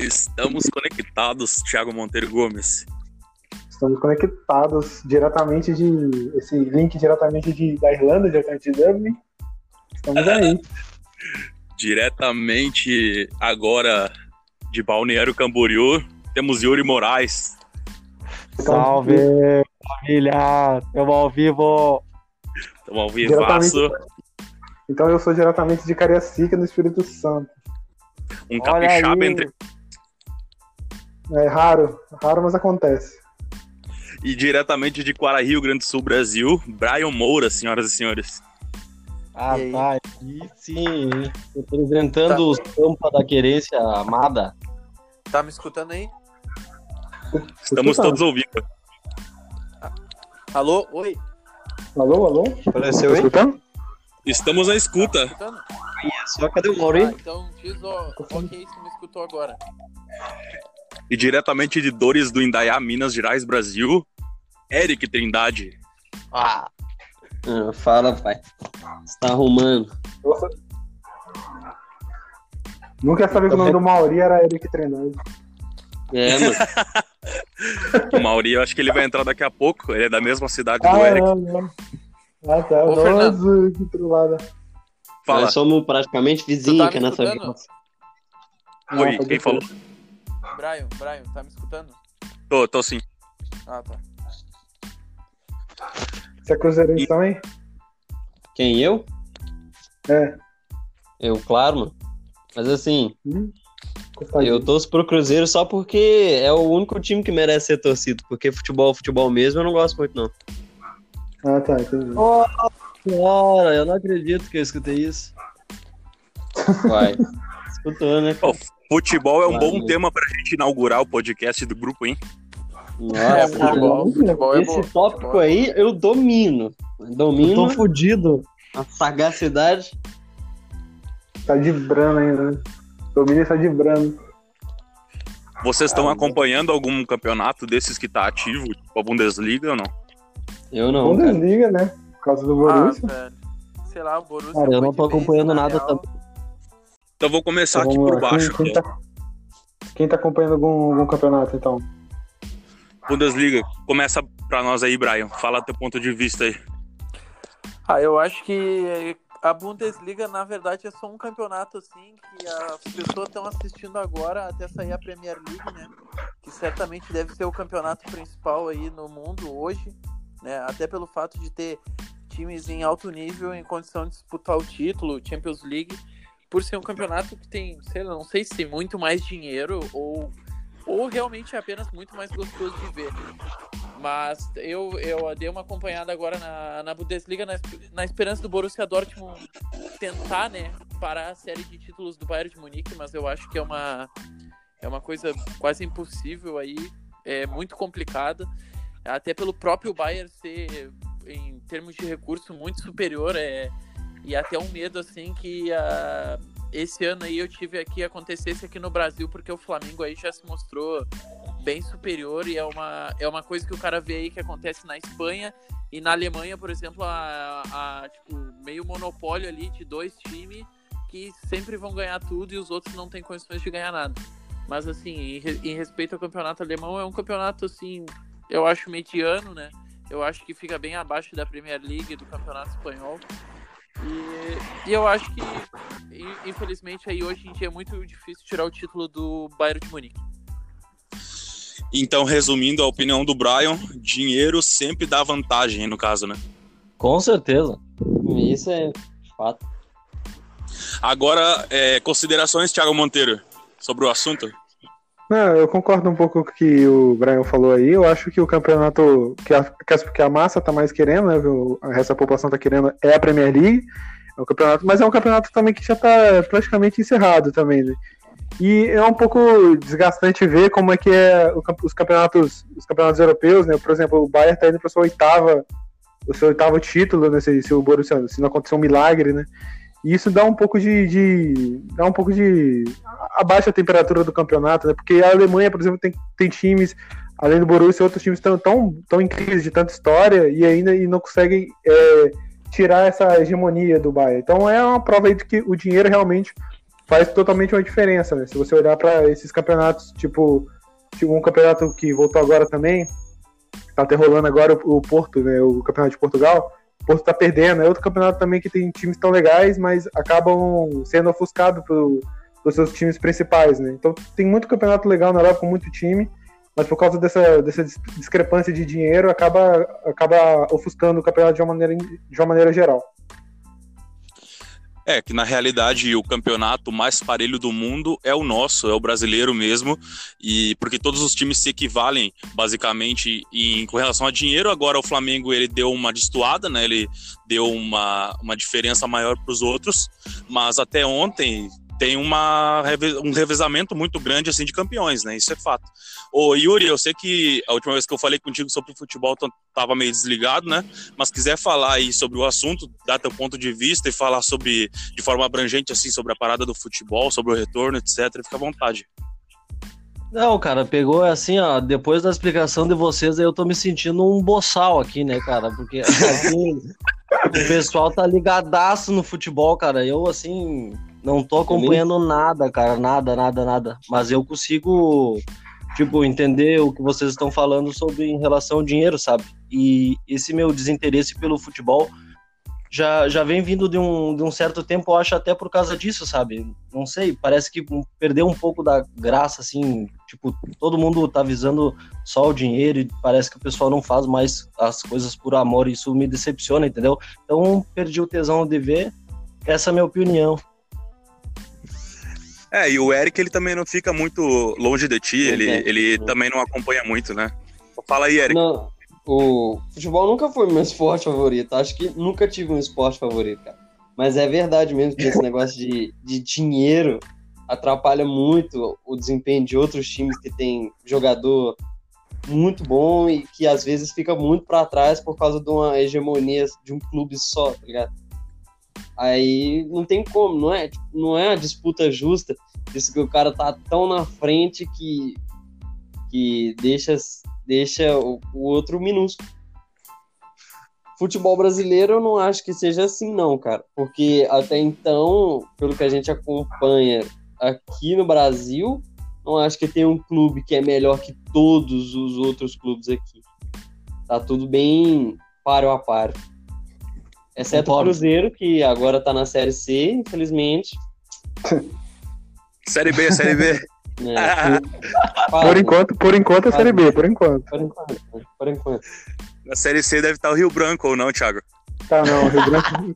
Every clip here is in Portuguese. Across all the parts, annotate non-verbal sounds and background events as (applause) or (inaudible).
Estamos conectados, Thiago Monteiro Gomes. Estamos conectados diretamente de. Esse link diretamente de, da Irlanda, diretamente de Dublin. Estamos aí. (laughs) diretamente agora de Balneário Camboriú, temos Yuri Moraes. Salve, família! Estamos ao vivo! Estamos ao vivaço. Então eu sou diretamente de Cariacica, no Espírito Santo. Um capixaba entre. É raro, raro, mas acontece. E diretamente de Quara, Rio Grande do Sul, Brasil, Brian Moura, senhoras e senhores. Ah, e tá. E sim, representando tá. os Pampa da Querência Amada. Tá me escutando aí? Estamos todos ouvindo. Alô? Oi? Alô, alô? Apareceu aí? Escutando? Estamos na escuta. Tá Só cadê o Mauri? Ah, então diz o... ok se me escutou agora. E diretamente de Dores do Indaiá, Minas Gerais, Brasil, Eric Trindade. Ah, ah fala, pai. Você tá arrumando. Nossa. Nunca sabia que o nome do Mauri era Eric Trindade. É, (laughs) mano. o Mauri, eu acho que ele vai entrar daqui a pouco. Ele é da mesma cidade ah, do Eric. Não, não. Ah, tá. Ô, Nossa, que trollada. Fala. Nós somos praticamente vizinhos tá nessa vida. Oi, quem falou? Brian, Brian, tá me escutando? Tô, tô sim. Ah, tá. Você é cruzeirense e... também? Quem, eu? É. Eu, claro, mano. Mas assim, hum, eu torço pro Cruzeiro só porque é o único time que merece ser torcido. Porque futebol, futebol mesmo, eu não gosto muito, não. Ah, tá, entendi. Oh, senhora, eu não acredito que eu escutei isso. (laughs) Vai. Escutou, né? Oh, futebol é um bom tema pra gente inaugurar o podcast do grupo, hein? Nossa, é, futebol, futebol é esse bom. tópico aí eu domino. Domino. Eu tô fudido. A sagacidade. Tá de brano ainda, né? Domínio está de brano. Vocês estão ah, acompanhando algum campeonato desses que tá ativo, tipo a Bundesliga ou não? Eu não. Bundesliga, cara. né? Por causa do Borussia. Ah, Sei lá, o Borussia. Cara, eu não tô acompanhando nada também. Então vou começar então, aqui por baixo. Quem, quem, tá, quem tá acompanhando algum, algum campeonato, então? Bundesliga, começa pra nós aí, Brian. Fala teu ponto de vista aí. Ah, eu acho que a Bundesliga, na verdade, é só um campeonato assim que as pessoas estão assistindo agora até sair a Premier League, né? Que certamente deve ser o campeonato principal aí no mundo hoje, né? Até pelo fato de ter times em alto nível em condição de disputar o título, Champions League, por ser um campeonato que tem, sei lá, não sei se muito mais dinheiro ou ou realmente é apenas muito mais gostoso de ver. Mas eu, eu dei uma acompanhada agora na, na Bundesliga na, na esperança do Borussia Dortmund tentar, né, parar a série de títulos do Bayern de Munique, mas eu acho que é uma, é uma coisa quase impossível aí, é muito complicada, até pelo próprio Bayern ser, em termos de recurso, muito superior, é, e até um medo, assim, que a esse ano aí eu tive aqui acontecesse aqui no Brasil porque o Flamengo aí já se mostrou bem superior e é uma, é uma coisa que o cara vê aí que acontece na Espanha e na Alemanha, por exemplo, a, a tipo, meio monopólio ali de dois times que sempre vão ganhar tudo e os outros não têm condições de ganhar nada. Mas assim, em, em respeito ao campeonato alemão, é um campeonato assim, eu acho mediano, né? Eu acho que fica bem abaixo da Premier League do campeonato espanhol. E, e, eu acho que, infelizmente, aí hoje em dia é muito difícil tirar o título do Bayern de Munique. Então, resumindo a opinião do Brian, dinheiro sempre dá vantagem, no caso, né? Com certeza. Isso é fato. Agora, é, considerações, Thiago Monteiro, sobre o assunto? Não, eu concordo um pouco com o que o Brian falou aí. Eu acho que o campeonato que a, que a massa tá mais querendo, né? O da população tá querendo é a Premier League. É um campeonato, mas é um campeonato também que já tá praticamente encerrado também, né? E é um pouco desgastante ver como é que é os campeonatos, os campeonatos europeus, né? Por exemplo, o Bayern tá indo para sua oitava, o seu oitavo título, né? Se, se o Borussia, se não acontecer um milagre, né? E isso dá um pouco de, de, dá um pouco de abaixa a temperatura do campeonato, né? Porque a Alemanha, por exemplo, tem, tem times, além do Borussia, outros times estão tão, tão em crise de tanta história e ainda e não conseguem é, tirar essa hegemonia do Bayern. Então é uma prova aí de que o dinheiro realmente faz totalmente uma diferença, né? Se você olhar para esses campeonatos, tipo, tipo, um campeonato que voltou agora também, tá até rolando agora o, o Porto, né? O campeonato de Portugal. Porto tá perdendo. É outro campeonato também que tem times tão legais, mas acabam sendo ofuscados pelos seus times principais, né? Então tem muito campeonato legal na Europa com muito time, mas por causa dessa, dessa discrepância de dinheiro acaba, acaba ofuscando o campeonato de uma maneira, de uma maneira geral. É, que na realidade o campeonato mais parelho do mundo é o nosso, é o brasileiro mesmo, e porque todos os times se equivalem basicamente em, com relação a dinheiro. Agora o Flamengo ele deu uma destoada, né? Ele deu uma, uma diferença maior para os outros, mas até ontem tem uma, um revezamento muito grande assim de campeões, né? Isso é fato. Ô Yuri, eu sei que a última vez que eu falei contigo sobre futebol tu tava meio desligado, né? Mas quiser falar aí sobre o assunto, dar teu ponto de vista e falar sobre de forma abrangente assim sobre a parada do futebol, sobre o retorno, etc, fica à vontade. Não, cara, pegou assim, ó, depois da explicação de vocês, eu tô me sentindo um boçal aqui, né, cara? Porque assim, (laughs) o pessoal tá ligadaço no futebol, cara. Eu, assim, não tô acompanhando nada, cara, nada, nada, nada. Mas eu consigo, tipo, entender o que vocês estão falando sobre em relação ao dinheiro, sabe? E esse meu desinteresse pelo futebol já, já vem vindo de um, de um certo tempo, eu acho até por causa disso, sabe? Não sei, parece que perdeu um pouco da graça, assim, tipo, todo mundo tá visando só o dinheiro e parece que o pessoal não faz mais as coisas por amor, e isso me decepciona, entendeu? Então, perdi o tesão de ver, essa é a minha opinião. É, e o Eric, ele também não fica muito longe de ti, ele, ele também não acompanha muito, né? Fala aí, Eric. Não, o futebol nunca foi meu esporte favorito, acho que nunca tive um esporte favorito, cara. Mas é verdade mesmo que esse negócio de, de dinheiro atrapalha muito o desempenho de outros times que tem jogador muito bom e que às vezes fica muito para trás por causa de uma hegemonia de um clube só, tá ligado? Aí não tem como, não é, não é uma disputa justa. Isso que o cara tá tão na frente que, que deixa, deixa o, o outro minúsculo. Futebol brasileiro eu não acho que seja assim, não, cara. Porque até então, pelo que a gente acompanha aqui no Brasil, não acho que tem um clube que é melhor que todos os outros clubes aqui. Tá tudo bem páreo a páreo. Exceto o Cruzeiro, que agora tá na Série C, infelizmente. série B, Série B. (laughs) É. por enquanto, por enquanto é Série B, por enquanto. Por enquanto, por enquanto. Na Série C deve estar o Rio Branco ou não, Thiago? Tá, não, o Rio Branco.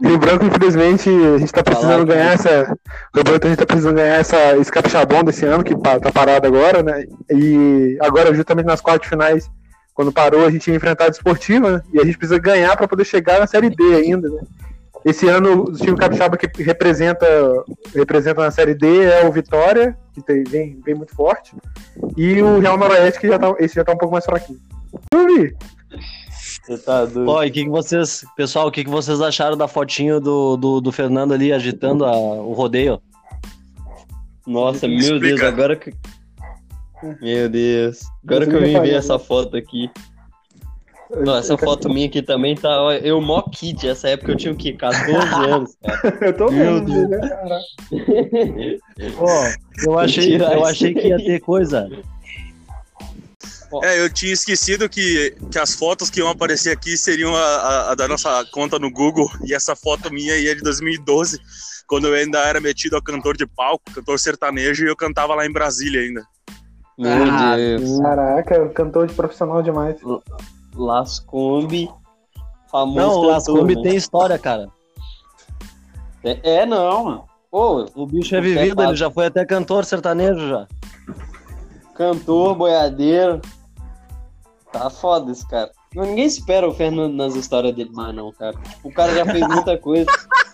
Rio Branco, infelizmente, a gente tá precisando ganhar essa. Rio Branco, a gente tá precisando ganhar essa, esse capixabão desse ano, que tá parado agora, né? E agora, justamente nas quartas finais, quando parou, a gente ia enfrentar a Desportiva, né? E a gente precisa ganhar para poder chegar na Série D ainda, né? Esse ano, o time capixaba que representa, representa na Série D é o Vitória, que tem, vem, vem muito forte, e o Real Noroeste, que já tá, esse já tá um pouco mais fraquinho. Eu vi. Você tá doido. Ó, e que, que vocês, pessoal, o que, que vocês acharam da fotinho do, do, do Fernando ali agitando a, o rodeio? Nossa, meu Explica. Deus, agora que, meu Deus. Agora que eu vim ver essa foto aqui. Não, essa foto minha aqui também tá. Eu mó kid, essa época eu tinha o quê? 14 anos, cara. (laughs) eu tô Meu Deus. né, cara? (laughs) Ó, eu achei, eu achei que ia ter coisa. É, eu tinha esquecido que, que as fotos que iam aparecer aqui seriam a, a, a da nossa conta no Google, e essa foto minha ia é de 2012, quando eu ainda era metido a cantor de palco, cantor sertanejo, e eu cantava lá em Brasília ainda. Meu ah, Deus. Caraca, cantor de profissional demais. Lascombe, famoso. Não, o Lascombe né? tem história, cara. É, é não, mano. Pô, o bicho é vivido, é ele já foi até cantor sertanejo já. Cantor, boiadeiro. Tá foda esse cara. Ninguém espera o Fernando nas histórias dele mais, não, cara. Tipo, o cara já fez muita coisa. (laughs)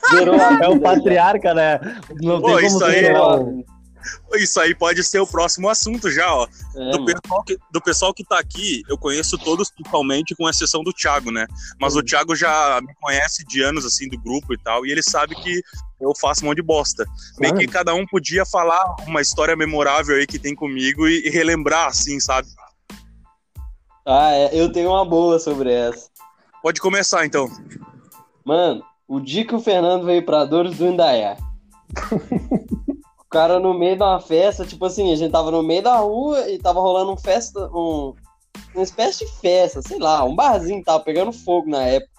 É o patriarca, né? Não Pô, tem como isso aí, isso aí pode ser o próximo assunto já, ó. É, do, pessoal que, do pessoal que tá aqui, eu conheço todos totalmente, com exceção do Thiago, né? Mas o Thiago já me conhece de anos, assim, do grupo e tal, e ele sabe que eu faço um monte de bosta. Meio que cada um podia falar uma história memorável aí que tem comigo e, e relembrar, assim, sabe? Ah, é, eu tenho uma boa sobre essa. Pode começar, então. Mano, o dia que o Fernando veio pra Dores do Indaiá, (laughs) cara no meio de uma festa, tipo assim, a gente tava no meio da rua e tava rolando um festa, um, uma espécie de festa, sei lá, um barzinho tava pegando fogo na época.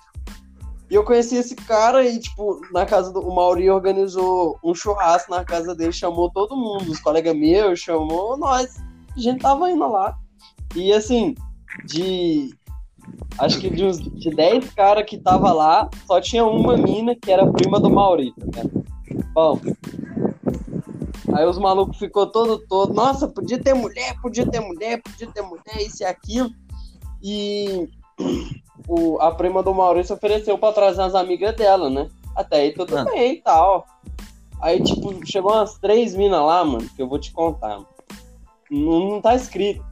E eu conheci esse cara e, tipo, na casa do Mauri organizou um churrasco na casa dele, chamou todo mundo, os colegas meus, chamou nós. A gente tava indo lá. E assim, de. Acho que de uns de 10 caras que tava lá, só tinha uma mina que era prima do Mauri, tá? Bom. Aí os malucos ficou todo todo, nossa, podia ter mulher, podia ter mulher, podia ter mulher, isso e aquilo. E o, a prima do Maurício ofereceu pra trazer as amigas dela, né? Até aí tudo Ah. bem e tal. Aí, tipo, chegou umas três minas lá, mano, que eu vou te contar. Não, não tá escrito.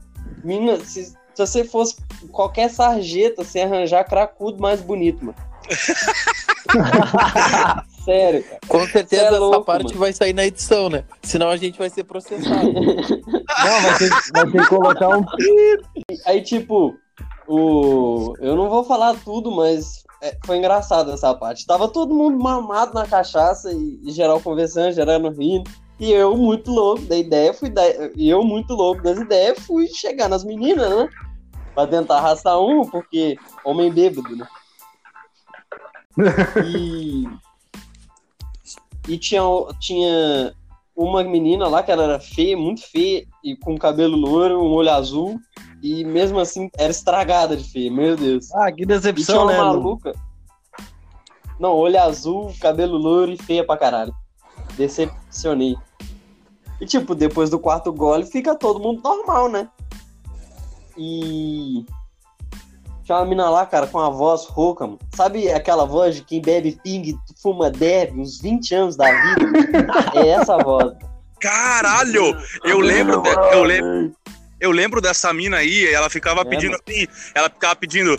Mina, se, se você fosse qualquer sarjeta, você arranjar cracudo mais bonito, mano. (laughs) Sério, cara. Com certeza é essa louco, parte mano. vai sair na edição, né? Senão a gente vai ser processado. (laughs) Não, vai ter, vai ter que colocar um. Aí, tipo, o. Eu não vou falar tudo, mas é, foi engraçado essa parte. Tava todo mundo mamado na cachaça e, e geral conversando, geral rindo. E eu, muito louco da ideia, fui da... e eu, muito louco das ideias, fui chegar nas meninas, né? Pra tentar arrastar um, porque homem bêbado, né? (laughs) E. E tinha, tinha uma menina lá que ela era feia, muito feia, e com cabelo loiro, um olho azul, e mesmo assim era estragada de feia, meu Deus. Ah, que E tinha decepção, uma né? maluca. Não, olho azul, cabelo loiro e feia pra caralho. Decepcionei. E tipo, depois do quarto gole fica todo mundo normal, né? E. Tinha uma mina lá, cara, com uma voz rouca, mano. Sabe aquela voz de quem bebe ping, fuma deve, uns 20 anos da vida? (laughs) é essa voz. Caralho! Eu lembro, de- eu lembro, eu lembro dessa mina aí, ela ficava É, pedindo assim, ela ficava pedindo,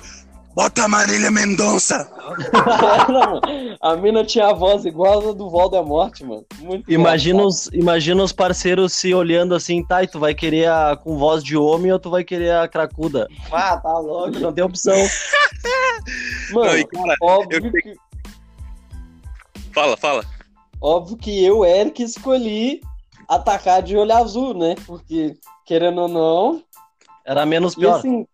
bota Marília Mendonça! (laughs) A mina tinha a voz igual a do Voldemort, mano. Muito Imagina os, imagina os parceiros se olhando assim, tá, e tu vai querer a com voz de homem ou tu vai querer a cracuda? Ah, tá louco. Não tem opção. (laughs) Mano, Não, e, cara, óbvio, eu- que, fala, fala. óbvio que eu, Eric, escolhi atacar de olho azul, né? Porque, querendo ou não, Era menos e pior. assim,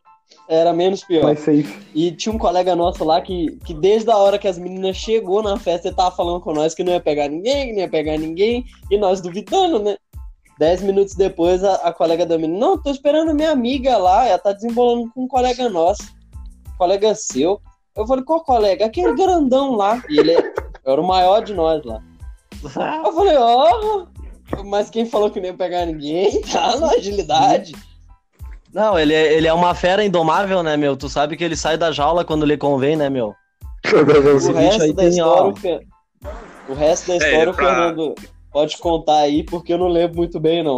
era menos pior. Mais safe. E tinha um colega nosso lá que, que desde a hora que as meninas chegou na festa, ele tava falando com nós que não ia pegar ninguém, que não ia pegar ninguém, e nós duvidando, né? Dez minutos depois, a, a colega da menina, não, tô esperando minha amiga lá, ela tá desembolando com um colega nosso. Colega seu. Eu falei, qual colega? Aquele grandão lá. E ele era o maior de nós lá. Eu falei, ó, mas quem falou que não ia pegar ninguém, (laughs) tá na agilidade. Não, ele é, ele é uma fera indomável, né, meu? Tu sabe que ele sai da jaula quando lhe convém, né, meu? (laughs) O resto da tem, história, o o resto da história, o pra- Fernando pode contar aí, porque eu não lembro muito bem, não.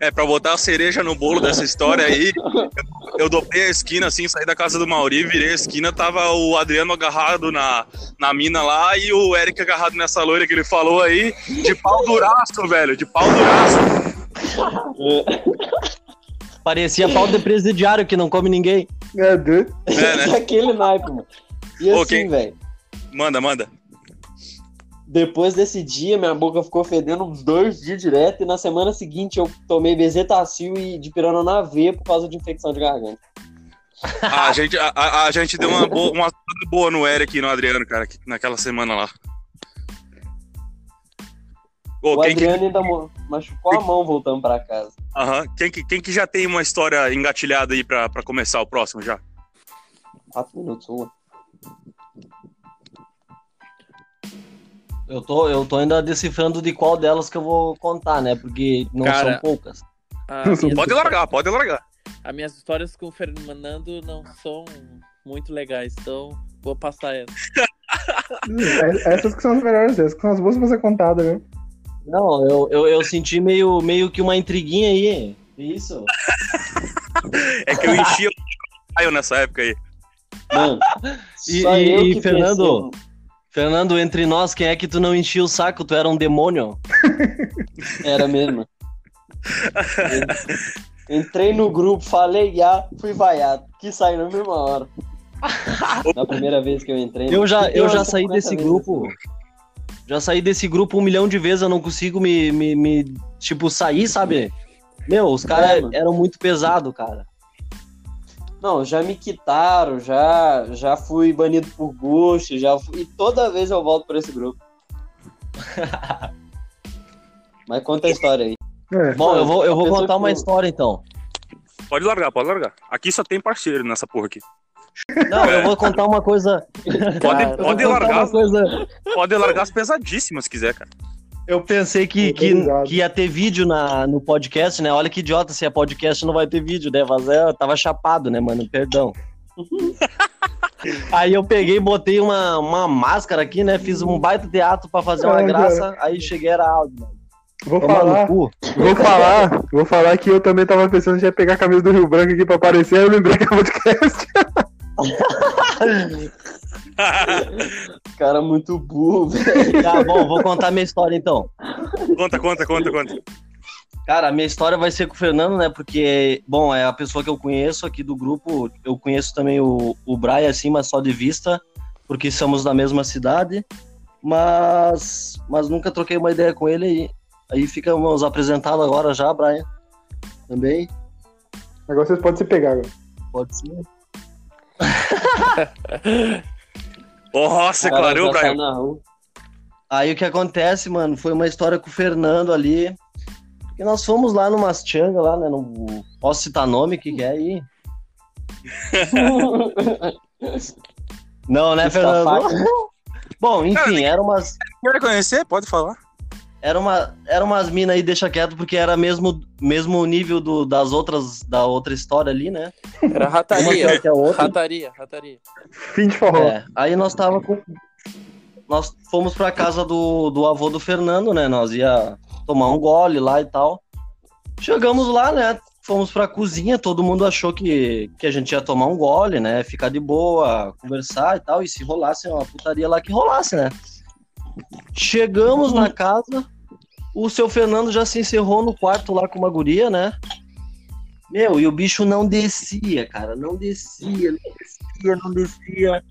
É, pra botar a cereja no bolo dessa história aí, (laughs) eu, eu dobrei a esquina assim, saí da casa do Mauri, virei a esquina, tava o Adriano agarrado na, na mina lá e o Eric agarrado nessa loira que ele falou aí, de pau duraço, velho, de pau duraço. (laughs) Parecia pau de presidiário que não come ninguém. É, doido. É, né? (laughs) Aquele naipe, mano. E assim, Ok. velho, Manda, manda. depois desse dia, minha boca ficou fedendo uns dois dias direto, e na semana seguinte eu tomei bezetacil e de na veia por causa de infecção de garganta. A gente, a, a- a gente deu uma, boa, uma boa no Eric e no Adriano, cara, que- naquela semana lá. Ô, o quem, que, Adriano ainda machucou a mão voltando pra casa. aham, quem, que, quem que já tem uma história engatilhada aí pra, pra começar o próximo já? Quatro minutos, uma. Eu tô, eu tô ainda decifrando de qual delas que eu vou contar, né? Porque não Cara, são poucas. (laughs) Pode largar, pode largar. As minhas histórias com o Fernando não são muito legais, então vou passar essa. (laughs) Essas que são as melhores, essas que são as boas pra ser contada, né? Não, eu, eu, eu senti meio, meio que uma intriguinha aí. Isso. É que eu enchia o raio nessa época aí. Mano, E- só e- eu e que Fernando? pensei- Fernando, entre nós, quem é que tu não enchia o saco? Tu era um demônio. (laughs) Era mesmo. Entrei no grupo, falei já, fui vaiado. Que saí na mesma hora. Na primeira vez que eu entrei. Eu já, Fiquei eu já saí 50 desse grupo. Já saí desse grupo um milhão de vezes, eu não consigo me, me, me tipo, sair, sabe? Meu, os caras É, eram muito pesados, cara. Não, já me quitaram, já, já fui banido por gosto, já fui, e toda vez eu volto pra esse grupo. (laughs) Mas conta a história aí. É. Bom, eu vou, eu vou contar uma história então. Pode largar, pode largar. Aqui só tem parceiro nessa porra aqui. Não, eu vou contar uma coisa. (laughs) Pode, Cara, pode largar, uma coisa. pode largar as pesadíssimas se quiser, cara. Eu pensei que, que, que ia ter vídeo na, no podcast, né? Olha que idiota, se é podcast não vai ter vídeo, né? Mas é, eu tava chapado, né, mano? Perdão. (laughs) aí eu peguei botei uma, uma máscara aqui, né? Fiz um baita teatro pra fazer uma Ah, graça, aí cheguei era áudio, mano. Vou Tomar no falar, cu. vou falar, vou falar que eu também tava pensando em pegar a camisa do Rio Branco aqui pra aparecer, aí eu lembrei que é podcast. (laughs) (laughs) Cara muito burro, velho. Tá bom, vou contar minha história então. conta, conta, conta, conta. Cara, a minha história vai ser com o Fernando, né? Porque, bom, é a pessoa que eu conheço aqui do grupo. Eu conheço também o, o Brian, assim, mas só de vista, porque somos da mesma cidade. Mas, mas nunca troquei uma ideia com ele. E aí ficamos apresentados agora já, Brian. Também. Agora vocês podem se pegar agora. Pode ser. Nossa, Caralho, clareou, Brian. Aí o que acontece, mano, foi uma história com o Fernando ali. Que nós fomos lá numa changa lá, né? Não posso citar nome, que que é aí? (laughs) Não, né, Fernando? (laughs) Bom, enfim, eram umas, Quer conhecer? Pode falar. Era uma, era umas minas aí, deixa quieto, porque era mesmo, mesmo nível do, das outras, da outra história ali, né? Era rataria. outra. Rataria, rataria. Fim de forró. É, aí nós tava com. Nós fomos pra casa do, do avô do Fernando, né? Nós ia tomar um gole lá e tal. Chegamos lá, né? Fomos pra cozinha, todo mundo achou que, que a gente ia tomar um gole, né? Ficar de boa, conversar e tal. E se rolasse uma putaria lá, que rolasse, né? Chegamos na casa, o seu Fernando já se encerrou no quarto lá com uma guria, né? Meu, e o bicho não descia, cara. Não descia, não descia, não descia.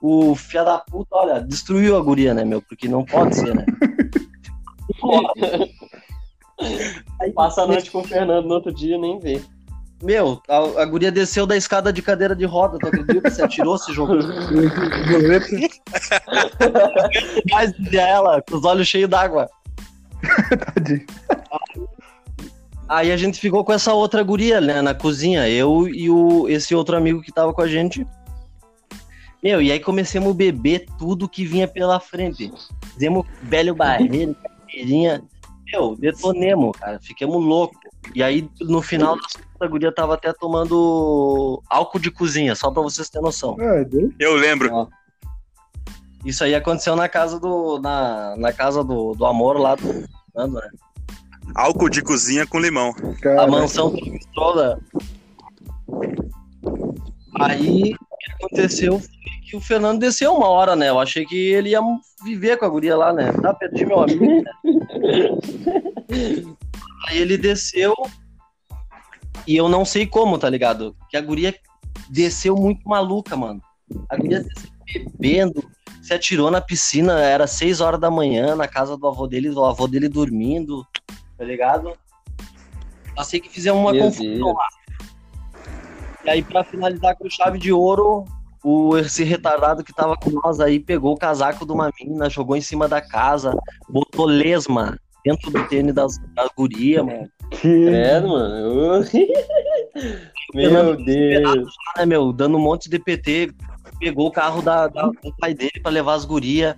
O filho da puta, olha, destruiu a guria, né, meu? Porque não pode ser, né? (laughs) Aí, Passa a noite com o Fernando no outro dia nem vê. Meu, a, a guria desceu da escada de cadeira de roda, tu acredita? Se atirou, se jogou. (laughs) (laughs) Dizia ela, com os olhos cheios d'água. Tadinho. Aí a gente ficou com essa outra guria, né, na cozinha, eu e o, esse outro amigo que tava com a gente. Meu, e aí começamos a beber tudo que vinha pela frente. Fizemos velho barreiro, carteirinha. Meu, detonemos, cara, ficamos loucos. E aí, no final contas, a guria tava até tomando álcool de cozinha, só pra vocês terem noção. Eu lembro. Isso aí aconteceu na casa do. Na, na casa do, do amor lá do Fernando, né? Álcool de cozinha com limão. a mansão toda. Aí o que aconteceu foi que o Fernando desceu uma hora, né? Eu achei que ele ia viver com a guria lá, né? Tá, perdi meu amigo. Né? (laughs) Aí ele desceu e eu não sei como, tá ligado? Que a guria desceu muito maluca, mano. A guria desceu bebendo, se atirou na piscina, era seis horas da manhã, na casa do avô dele, o avô dele dormindo, tá ligado? Eu sei que fizemos uma Meu confusão Deus. lá. E aí, pra finalizar com chave de ouro, o, esse retardado que tava com nós aí pegou o casaco de uma menina, jogou em cima da casa, botou lesma dentro do tênis das, das gurias, mano. que... Credo, mano. Eu- Meu Deus. né, meu, dando um monte de PT, pegou o carro da, da- do pai dele pra levar as gurias.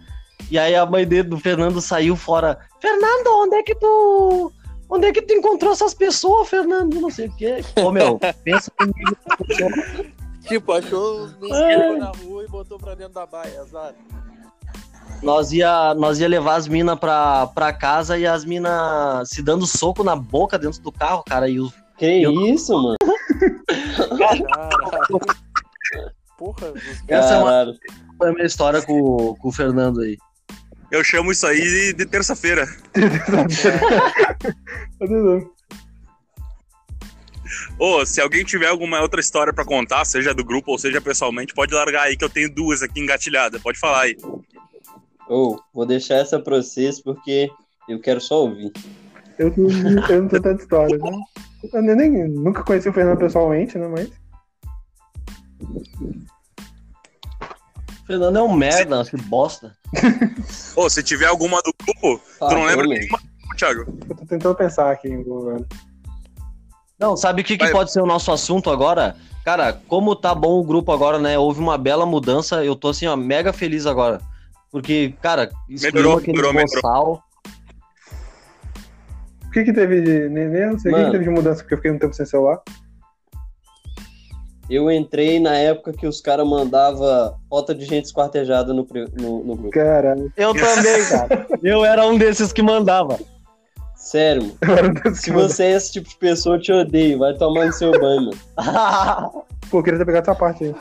E aí a mãe dele, do Fernando saiu fora. Fernando, onde é que tu. Onde é que tu encontrou essas pessoas, Fernando? Não sei o quê. Ô, meu, (laughs) pensa comigo. Tipo, achou os meninos na rua e botou pra dentro da baia, azar. Nós ia, nós ia levar as minas pra, pra casa e as minas se dando soco na boca dentro do carro, cara. E os Que isso, mano? (laughs) Caralho. Porra, os Essa é uma- foi a minha história com, com o Fernando aí. Eu chamo isso aí de terça-feira. (laughs) Ô, se alguém tiver alguma outra história pra contar, seja do grupo ou seja pessoalmente, pode largar aí que eu tenho duas aqui engatilhadas. Pode falar aí. Ou, vou deixar essa pra vocês porque eu quero só ouvir. Eu, não- eu não tô tanta história, né? Eu nem, nem- nunca conheci o Fernando pessoalmente, né? Mas. Fernando é um merda, que bosta. (laughs) Ô, se tiver alguma do grupo, tu não Ah, lembra nenhuma, Thiago? Eu tô tentando pensar aqui, velho. Não, sabe o que, que Vai. pode ser o nosso assunto agora? Cara, como tá bom o grupo agora, né? Houve uma bela mudança, eu tô assim, ó, mega feliz agora. Porque, cara, Melhorou, aquele melhorou, melhorou. boçal. O que que teve de. Nem, nem eu sei o que que teve de mudança, porque eu fiquei um tempo sem celular. Eu entrei na época que os caras mandavam foto de gente esquartejada no, no, no grupo. Caralho. Eu (laughs) também, cara. Eu era um desses que mandava. Sério, mano. Se você é esse tipo de pessoa, eu te odeio. Vai tomar no seu banho, mano. Pô, eu queria ter pegado essa parte aí.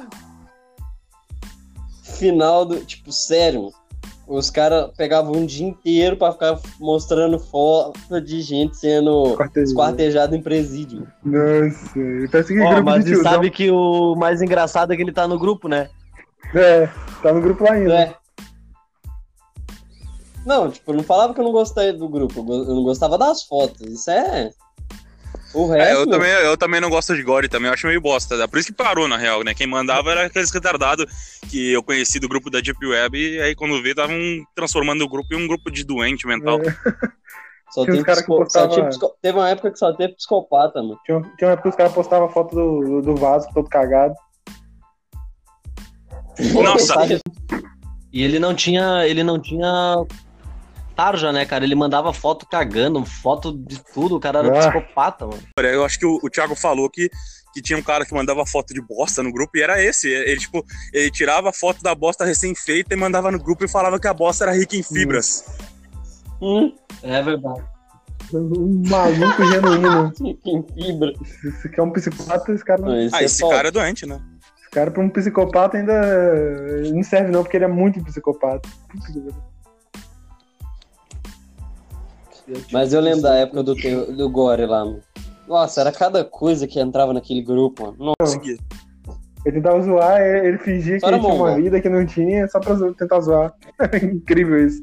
Final do. Tipo, sério. Os caras pegavam um dia inteiro pra ficar mostrando foto de gente sendo esquartejada em presídio. Nossa, parece que Ó, grupo mas de tiozão. sabe que o mais engraçado é que ele tá no grupo, né? É, tá no grupo ainda. É. Não, tipo, eu não falava que eu não gostava do grupo, eu não gostava das fotos. Isso é. O resto. É, eu também, eu também não gosto de gore, também eu acho meio bosta. né? Por isso que parou, na real, né? Quem mandava era aqueles retardados que eu conheci do grupo da Deep Web, e aí quando vê, estavam transformando o grupo em um grupo de doente mental. É. Só Tinha tem uns cara que psico- só postava- tinha psico- Teve uma época que só teve psicopata, mano. Tinha, tinha uma época que os caras postavam foto do, do vaso todo cagado. Nossa. E ele não tinha. Ele não tinha. Tarja, né, cara? Ele mandava foto cagando, foto de tudo. O cara era Ah. psicopata, mano. Eu acho que o, o Thiago falou que, que tinha um cara que mandava foto de bosta no grupo, e era esse. Ele, tipo, ele tirava a foto da bosta recém-feita e mandava no grupo e falava que a bosta era rica em fibras. Hum, É verdade. Um maluco genuíno. (laughs) em fibra. Esse cara é um psicopata, esse cara, Não, esse Ah, é esse foda. cara é doente, né? esse cara pra um psicopata ainda não serve não, porque ele é muito psicopata. Mas eu lembro da época do, te- do Gore lá, mano. Nossa, era cada coisa que entrava naquele grupo, mano. Nossa, Consegui. Ele tentava zoar, ele ele fingia que Só ele tinha uma vida que não tinha, só pra tentar zoar. (laughs) Incrível isso.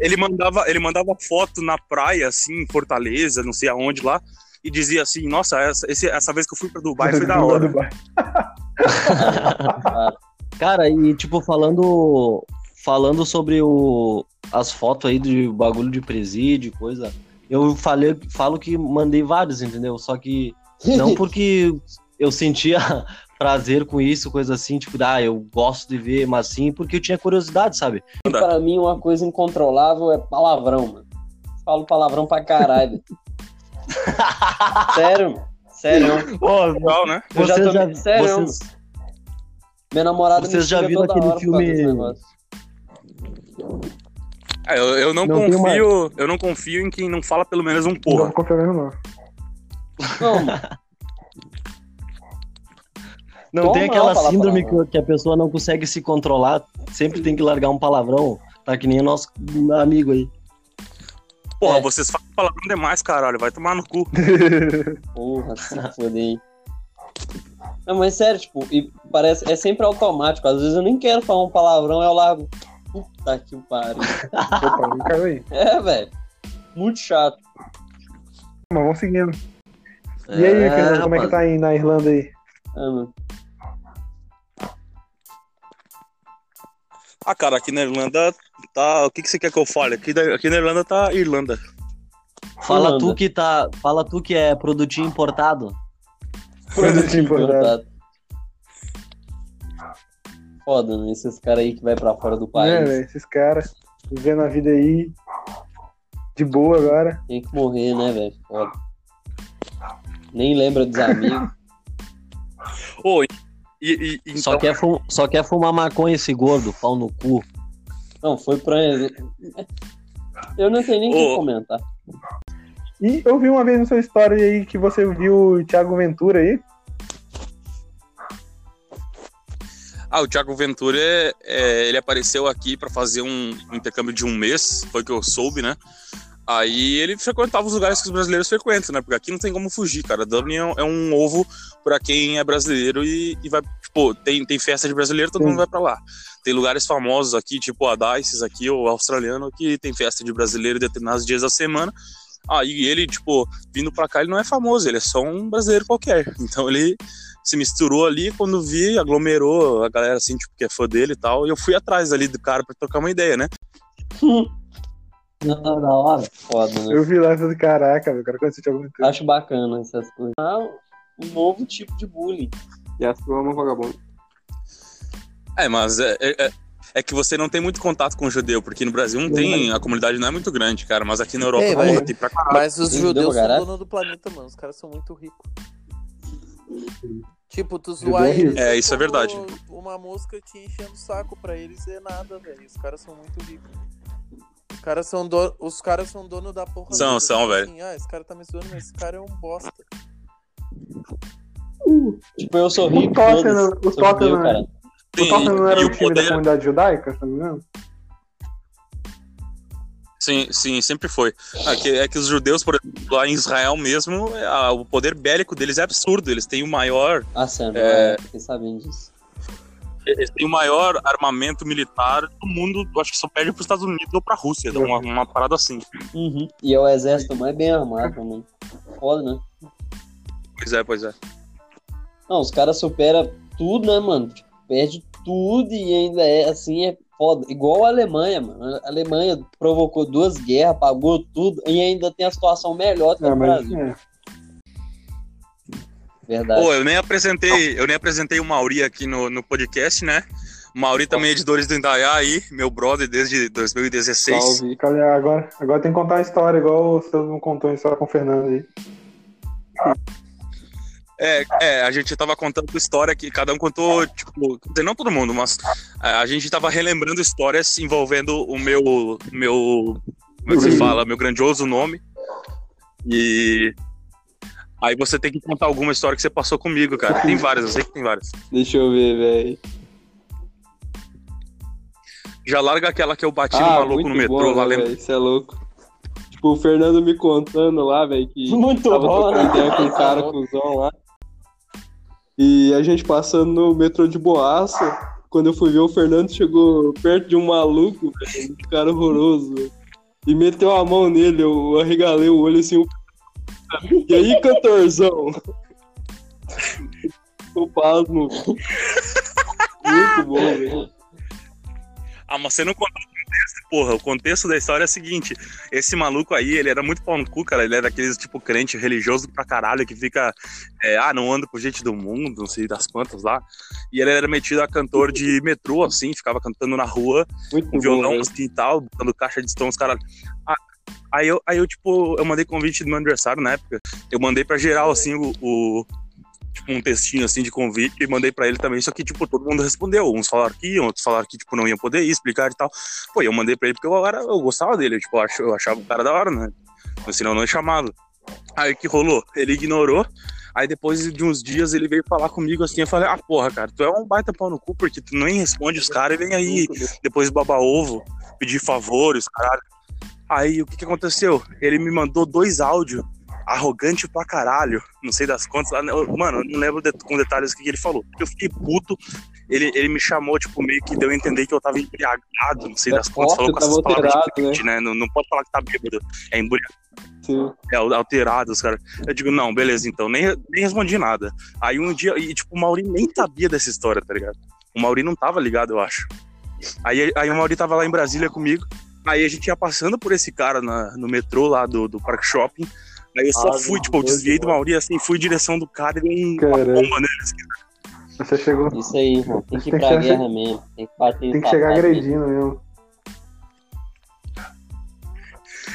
Ele mandava, ele mandava foto na praia, assim, em Fortaleza, não sei aonde lá, e dizia assim: Nossa, essa, esse- essa vez que eu fui pra Dubai foi (laughs) da hora. Dubai. (laughs) Cara, e tipo, falando. Falando sobre o, as fotos aí de bagulho de presídio, coisa. Eu falei, falo que mandei vários, entendeu? Só que não (laughs) porque eu sentia (laughs) prazer com isso, coisa assim, tipo, ah, eu gosto de ver, mas sim porque eu tinha curiosidade, sabe? Pra mim, uma coisa incontrolável é palavrão, mano. Falo palavrão pra caralho. (laughs) Sério, mano. Sério. Pô, Legal, né? Eu já tô... já- Sério. vocês- Minha namorada vocês me já viram aquele filme- desse negócio. É, eu, eu não, Não confio, eu não confio em quem não fala pelo menos um Não porra. confia mesmo, não. Não, mano. (laughs) Não Toma tem não aquela falar síndrome palavrão. que, a pessoa não consegue se controlar, sempre tem que largar um palavrão. Tá que nem o nosso amigo aí. Porra, É. vocês falam palavrão demais, caralho. Vai tomar no cu. (laughs) Porra, se foder, hein. Não, mas sério, tipo, e parece, é sempre automático. Às vezes eu nem quero falar um palavrão, eu largo. Puta que pariu. (laughs) Opa. É, velho. Muito chato. Mas vamos seguindo. E aí, É, Fernando, como é que tá aí na Irlanda aí? Ah, mano. Ah, cara, aqui na Irlanda tá. O que, que você quer que eu fale? Aqui, da- aqui na Irlanda tá Irlanda. Fala Irlanda. tu que tá. Fala tu que é produtinho importado. Produtinho importado. Foda, né? Esses caras aí que vai pra fora do É, país. velho, esses caras vivendo a vida aí de boa agora. Tem que morrer, né, velho? Foda. Nem lembra dos amigos. (laughs) Ô, e, e- e- Só, então, quer fu- só quer fumar maconha esse gordo, pau no cu. Não, foi pra. Eu não tenho nem o que comentar. E eu vi uma vez na sua história aí que você viu o Thiago Ventura aí. Ah, o Thiago Ventura, é, é, ele apareceu aqui pra fazer um, um intercâmbio de um mês, foi que eu soube, né? Aí ele frequentava os lugares que os brasileiros frequentam, né? Porque aqui não tem como fugir, cara. Dublin é um- é ovo pra quem é brasileiro e, e vai, tipo, tem, tem festa de brasileiro, todo Sim. mundo vai pra lá. Tem lugares famosos aqui, tipo a Dices aqui, o australiano, que tem festa de brasileiro determinados dias da semana. Aí ele, tipo, vindo pra cá, ele não é famoso, ele é só um brasileiro qualquer. (laughs) Então ele se misturou ali, quando vi, aglomerou a galera, assim, tipo, que é fã dele e tal. E eu fui atrás ali do cara pra trocar uma ideia, né? (laughs) Não, da hora. Foda, né? Eu vi lá e falei, caraca, o cara conheceu de algum tempo. Acho bacana essas coisas. Ah, um novo tipo de bullying. E a sua é uma vagabunda. É, mas é, é, é- é que você não tem muito contato com o judeu, porque no Brasil não tem, a comunidade não é muito grande, cara, mas aqui na Europa, Ei, porra, tem pra caralho. Mas os judeus judeu, são dono do planeta, mano. Os caras são muito ricos. Tipo, tu zoar é rico. eles. É, isso é verdade. Uma mosca te enchendo o saco pra eles é nada, velho. Os caras são muito ricos. Os caras são, do... Os caras são dono da porra São, são, Tipo velho. assim, ah, esse cara tá me zoando, mas esse cara é um bosta. Tipo, eu sou O rico. Tottenham- o sou judeu, Tottenham-. O Tottenham não era um o time da poder, comunidade judaica, tá ligado? Sim, sim, sempre foi. É que, é que os judeus, por exemplo, lá em Israel mesmo, é, a- o poder bélico deles é absurdo, eles têm o maior, Ah, sério, É. é... fiquei sabendo disso. eles têm o maior armamento militar do mundo, acho que só perde pros Estados Unidos ou pra Rússia, então uma, uma parada assim. Uhum. E é o exército mais bem armado também. Foda, né? Pois é, pois é. Não, os caras superam tudo, né, mano? Tipo, perde tudo e ainda é assim, é foda. Igual a Alemanha, mano. A Alemanha provocou duas guerras, pagou tudo e ainda tem a situação melhor do que É, o Brasil. é. Verdade. Pô, eu nem apresentei, eu nem apresentei o Mauri aqui no, no podcast, né? O Mauri também é editores do Indaiá aí, meu brother desde 2016. Salve. Cadê? Agora, agora tem que contar a história, igual o seu não contou a história com o Fernando aí. É, é, a gente tava contando história que cada um contou, tipo, não todo mundo, mas é, a gente tava relembrando histórias envolvendo o meu, o meu, como é que se Sim. fala, meu grandioso nome. E aí você tem que contar alguma história que você passou comigo, cara. Tem (laughs) várias, eu sei que tem várias. Deixa eu ver, velho. Já larga aquela que eu bati no Ah, maluco muito no metrô bom, lá, lembra? velho? Isso é louco. Tipo, o Fernando me contando lá, velho, que Muito tava bom, trocando né? ideia com um cara cuzão lá. E a gente passando no metrô de Boaça, quando eu fui ver, o Fernando chegou perto de um maluco, um cara horroroso. E meteu a mão nele, eu arregalei o olho assim. E aí, cantorzão? O pasmo. Muito bom, velho. Ah, mas você não contou contexto, porra. O contexto da história é o seguinte: esse maluco aí, ele era muito pau no cu, cara. Ele era daqueles, tipo, crente religioso pra caralho que fica, é, ah, não ando por gente do mundo, não sei das quantas lá. E ele era metido a cantor de metrô, assim, ficava cantando na rua, Muito com bom, violão velho. assim e tal, botando caixa de som, os caras. Ah, aí eu, aí eu, tipo, eu mandei convite do meu aniversário na época. Eu mandei pra geral, assim, o. o- um textinho assim de convite e mandei pra ele também, só que, tipo, todo mundo respondeu. Uns falaram que iam, outros falaram que, tipo, não iam poder ir, explicar e tal. Pô, eu mandei pra ele porque eu, era, eu gostava dele, tipo, eu ach- eu achava o cara da hora, né? Senão eu não é chamado. Aí que rolou? Ele ignorou. Aí depois de uns dias ele veio falar comigo assim, eu falei, ah, porra, cara, tu é um baita pau no cu, porque tu nem responde os caras e vem aí depois baba ovo, pedir favores, caralho. Aí o que que aconteceu? Ele me mandou dois áudios, arrogante pra caralho, não sei das contas, lá, eu- mano, não lembro de- com detalhes o que ele falou. Eu fiquei puto, ele, ele me chamou, tipo, meio que deu a entender que eu tava embriagado, não sei das É contas, falou com essas tava palavras crente, né? Não, não pode falar que tá bêbado, é embriagado Sim. é, alterado, os caras. Eu digo, não, beleza, então, nem, nem respondi nada. Aí um dia, e tipo, o Mauri nem sabia dessa história, tá ligado? O Mauri não tava ligado, eu acho. Aí, aí o Mauri tava lá em Brasília comigo, aí a gente ia passando por esse cara na- no metrô lá do, do Parque Shopping. Aí eu só Ah, fui, tipo, eu desviei do mano. Mauri, assim, fui em direção do cara e dei um- uma bomba nele. assim. Você chegou. Isso aí, irmão. Tem que ir Tem pra ser- guerra mesmo. Tem que bater em Tem que chegar safado mesmo. agredindo mesmo.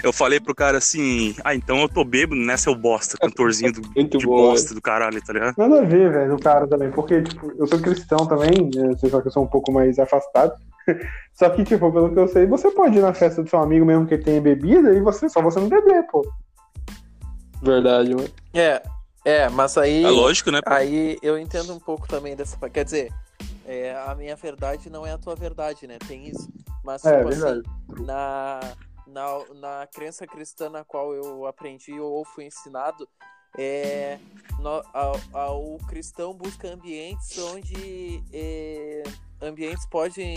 Eu falei pro cara assim, ah, então eu tô bêbado, né, seu bosta, cantorzinho do, (laughs) Muito de bom, bosta do caralho, tá ligado? Nada a ver, velho, o cara também. Porque, tipo, eu sou cristão também, né, você sabe que eu sou um pouco mais afastado. (laughs) Só que, tipo, pelo que eu sei, você pode ir na festa do seu amigo mesmo que tenha bebida e você, só você não beber, pô. Verdade, mano. É, é, mas aí. É lógico, né? pô? Aí eu entendo um pouco também dessa. Quer dizer, é, a minha verdade não é a tua verdade, né? Tem isso. Mas, É, tipo verdade. assim, na, na, na crença cristã na qual eu aprendi ou fui ensinado, é, no, a, a, o cristão busca ambientes onde é, ambientes podem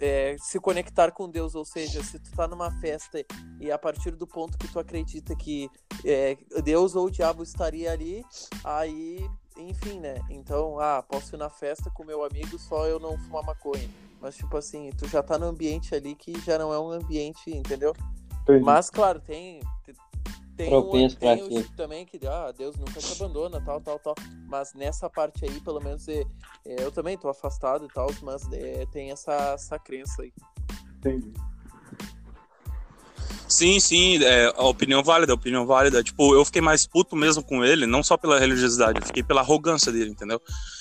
é, se conectar com Deus, ou seja, se tu tá numa festa e a partir do ponto que tu acredita que é, Deus ou o diabo estaria ali, aí, enfim, né? Então, ah, posso ir na festa com meu amigo, só eu não fumar maconha. Mas, tipo assim, tu já tá no ambiente ali que já não é um ambiente, entendeu? Entendi. Mas, claro, tem. Tem, um, Propenso pra tem o tipo também que ah, Deus nunca te abandona, tal, tal, tal. Mas nessa parte aí, pelo menos, é, é, eu também tô afastado e tal, mas é, tem essa, essa crença aí. Entendi. Sim, sim, é, a opinião válida, a opinião válida. Tipo, eu fiquei mais puto mesmo com ele, não só pela religiosidade, eu fiquei pela arrogância dele, entendeu?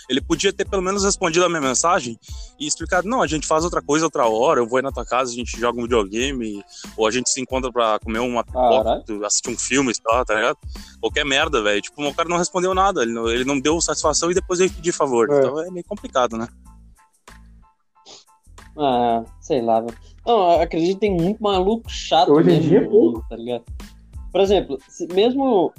Ele podia ter pelo menos respondido a minha mensagem e explicado, não, a gente faz outra coisa outra hora, eu vou aí na tua casa, a gente joga um videogame, ou a gente se encontra pra comer uma pipoca, assistir um filme, sei lá, tá ligado? Qualquer merda, velho. Tipo, o cara não respondeu nada, ele não, ele não deu satisfação e depois veio pedir favor. É. Então é meio complicado, né? Ah, sei lá, velho. Não, eu acredito que tem muito maluco chato Hoje em dia, mundo, tá ligado? Por exemplo, se- mesmo.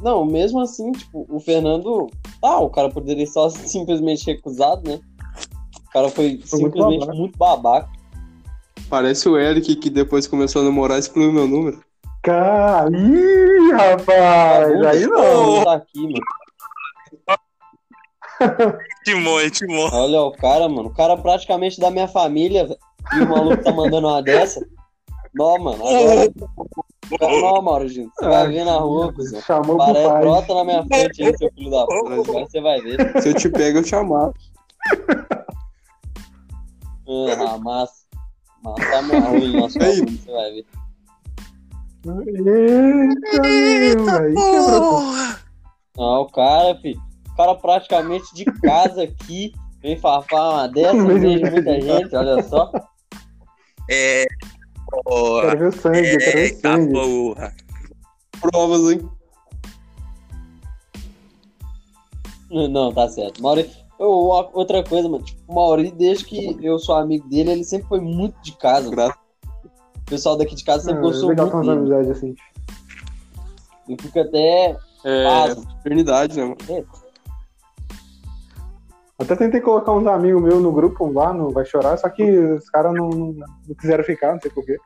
Não, mesmo assim, tipo, o Fernando. Ah, o cara poderia só (laughs) simplesmente recusado, né? O cara foi, Foi muito simplesmente babaca. muito babaca. Parece o Eric que depois começou a namorar e excluiu meu número. Cara, ih, rapaz, aí não. Não tá aqui, mano. Timou, hein, timou. Olha o cara, mano. O cara praticamente da minha família, velho. E o maluco tá mandando uma dessa. Não, mano. Agora. Não, Maurício. Você vai ver na rua, cuzão. Chamou pro Parece, pai. brota na minha frente aí, seu filho da puta. Agora você vai ver. Se eu te pego, eu te amasso. Ah, massa. Massa minha rua no nosso (laughs) Aí. bagulho, você vai ver. Eita, meu, aí quebrou tudo. Não, o cara, filho. Cara praticamente de casa aqui. Vem farfar uma dessa, vejo muita gente, olha só. É. Porra. Quero ver o sangue, eu quero ver o Eita sangue. porra. Provas, hein? Não, tá certo. Mauri, eu- outra coisa, mano. Tipo, o Mauri, desde que eu sou amigo dele, ele sempre foi muito de casa. Graças. O pessoal daqui de casa sempre Ah, gostou legal muito umas dele. amizades assim. Eu fico até É, pasmo. fraternidade, né, mano? Até tentei colocar uns amigos meus no grupo lá, no Vai Chorar, só que os caras não, não, não quiseram ficar, não sei porquê.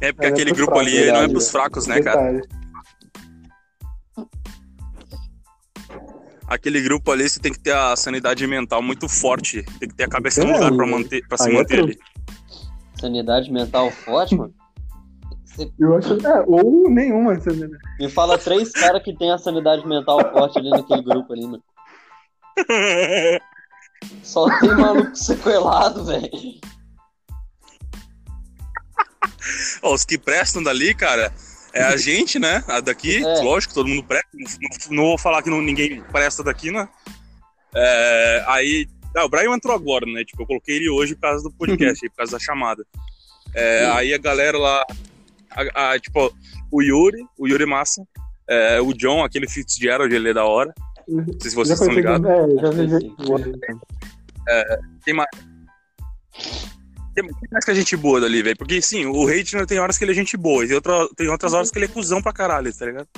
É porque É, aquele é grupo ali fracos, não é verdade, pros fracos, né, cara? Aquele grupo ali você tem que ter a sanidade mental muito forte. Tem que ter a cabeça no É, lugar pra, manter, pra se aí é manter truque. ali. sanidade mental forte, mano. Eu acho. É, ou nenhuma, entendeu? me fala três caras que tem a sanidade mental forte ali naquele grupo ali, mano. (laughs) Só tem maluco sequelado, velho. Os que prestam dali, cara, é a gente, né? A daqui, É. lógico, todo mundo presta. Não, não vou falar que não- ninguém presta daqui, né? É, aí. Ah, o Brian entrou agora, né? Tipo, eu coloquei ele hoje por causa do podcast, (laughs) aí, por causa da chamada. É, aí a galera lá. A- a- tipo, o Yuri, o Yuri Massa, é, o John, aquele Fitzgerald, ele é da hora. Não sei se vocês estão ligados. É, já sim. Tem mais. Tem tem mais que a gente boa dali, velho. Porque sim, o Reitner tem horas que ele é gente boa, e tem, outra, tem outras horas que ele é cuzão pra caralho, tá ligado?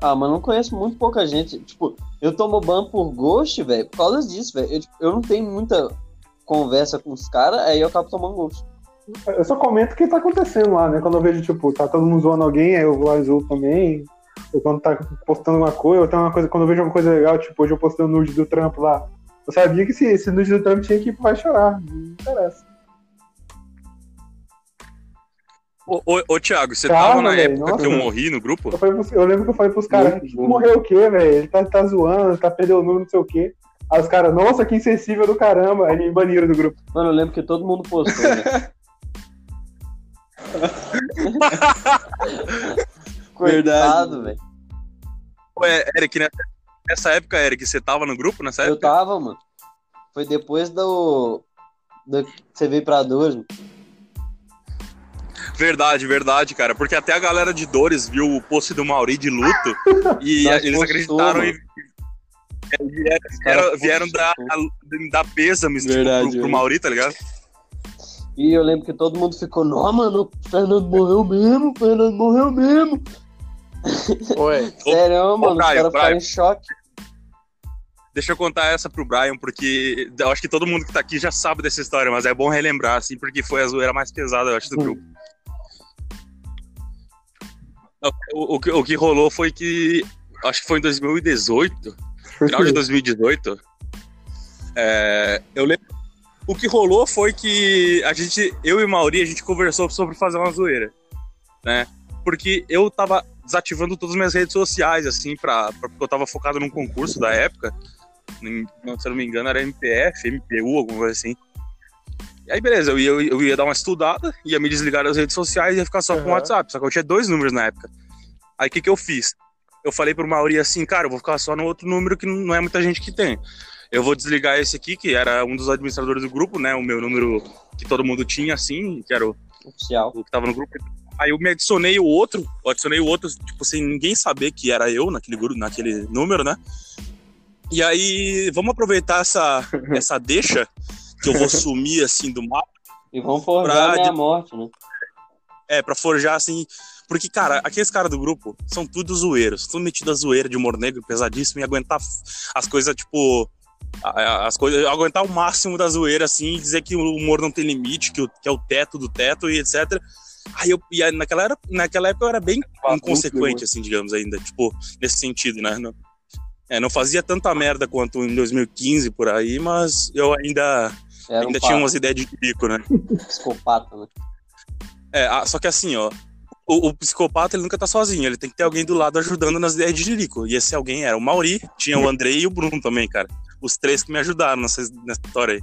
Ah, mas não conheço muito pouca gente. Tipo, eu tomo ban por Ghost, velho, por causa disso, velho. Eu, tipo, eu não tenho muita conversa com os caras, aí eu acabo tomando Ghost. Eu só comento o que tá acontecendo lá, né? Quando eu vejo, tipo, tá todo mundo zoando alguém, aí eu vou lá e zoo também. Ou quando tá postando alguma coisa, ou tem uma coisa, quando eu vejo alguma coisa legal, tipo, hoje eu postei o nude do trampo lá. Eu sabia que esse, esse nude do trampo tinha que ir pro Vai Chorar. Não interessa. Ô, ô, ô Thiago, você Calma, tava na velho, época nossa. que eu morri no grupo? Eu, falei eu lembro que eu falei pros caras, bom. morreu o quê, velho? Ele tá, tá zoando, tá perdendo o número, não sei o quê. Aí os caras, nossa, que insensível do caramba. Aí me baniram do grupo. Mano, eu lembro que todo mundo postou, né? (laughs) (laughs) Coitado, velho. Ué, Eric, né? nessa época, Eric, você tava no grupo nessa Eu época? tava, mano. Foi depois do. do você veio pra Dores, mano. Verdade, verdade, cara. Porque até a galera de Dores viu o post do Mauri de luto e (laughs) Nós eles postou, acreditaram mano. e. Vieram, vieram, vieram dar, dar pêsames tipo, pro, pro é. Mauri, tá ligado? E eu lembro que todo mundo ficou, não, mano, o Fernando morreu mesmo, o Fernando morreu mesmo. Oi. (laughs) Sério, mano, os Brian, caras ficaram em choque. Deixa eu contar essa pro Brian, porque eu acho que todo mundo que tá aqui já sabe dessa história, mas é bom relembrar, assim, porque foi a zoeira mais pesada, eu acho, do grupo. O, o que- o que rolou foi que, acho que foi em 2018, Foi final de que- 2018, é, eu lembro. O que rolou foi que a gente, eu e Mauri, a gente conversou sobre fazer uma zoeira, né? Porque eu tava desativando todas as minhas redes sociais, assim, pra, pra- porque eu tava focado num concurso da época. em- se eu não me engano, era MPF, MPU, alguma coisa assim. E aí, beleza, eu ia, eu ia dar uma estudada, ia me desligar das redes sociais e ia ficar só com o. WhatsApp. Só que eu tinha dois números na época. Aí o que, que eu fiz? Eu falei pro Mauri assim, cara, eu vou ficar só no outro número que não é muita gente que tem. Eu vou desligar esse aqui, que era um dos administradores do grupo, né? O meu número que todo mundo tinha, assim, que era o, Oficial. o que tava no grupo. Aí eu me adicionei o outro, eu adicionei o outro, tipo, sem ninguém saber que era eu naquele grupo, naquele número, né? E aí, vamos aproveitar essa, (laughs) essa deixa que eu vou sumir assim do mapa. E vão forjar Pra a minha de- morte, né? É, pra forjar assim. Porque, cara, aqueles caras do grupo são tudo zoeiros, tudo metido a zoeira de humor negro pesadíssimo e aguentar as coisas, tipo. A- a- As coisas, aguentar o máximo da zoeira, assim, dizer que o humor não tem limite, que, o- que é o teto do teto e etc. Aí eu, e aí naquela, era, naquela época eu era bem inconsequente, assim, digamos, ainda, tipo, nesse sentido, né? Não, é, não fazia tanta merda quanto em 2015 por aí, mas eu ainda, Era um ainda tinha umas ideias de bico, né? psicopata, né? É, ah, só que assim, ó, o, o psicopata ele nunca tá sozinho, ele tem que ter alguém do lado ajudando nas ideias de Jerico. E esse alguém era o Mauri, tinha o Andrei e o Bruno também, cara. Os três que me ajudaram nessa, nessa história aí.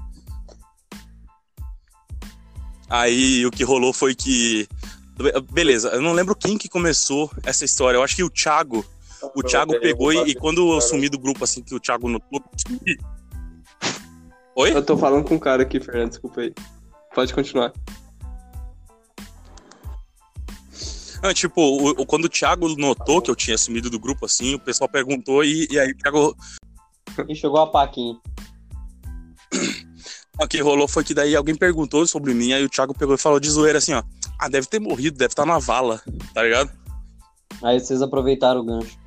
Aí o que rolou foi que. Beleza, eu não lembro quem que começou essa história. Eu acho que o Thiago. O Thiago pegou e, e quando eu sumi do grupo, assim, que o Thiago notou. Oi? Eu tô falando com um cara aqui, Fernando, desculpa aí. Pode continuar. Ah, tipo, o- o- quando o Thiago notou que eu tinha sumido do grupo, assim, o pessoal perguntou e, e aí o Thiago. E chegou a Paquinha. O que rolou foi que daí alguém perguntou sobre mim, aí o Thiago pegou e falou de zoeira assim, ó. Ah, deve ter morrido, deve estar na vala, tá ligado? Aí vocês aproveitaram o gancho.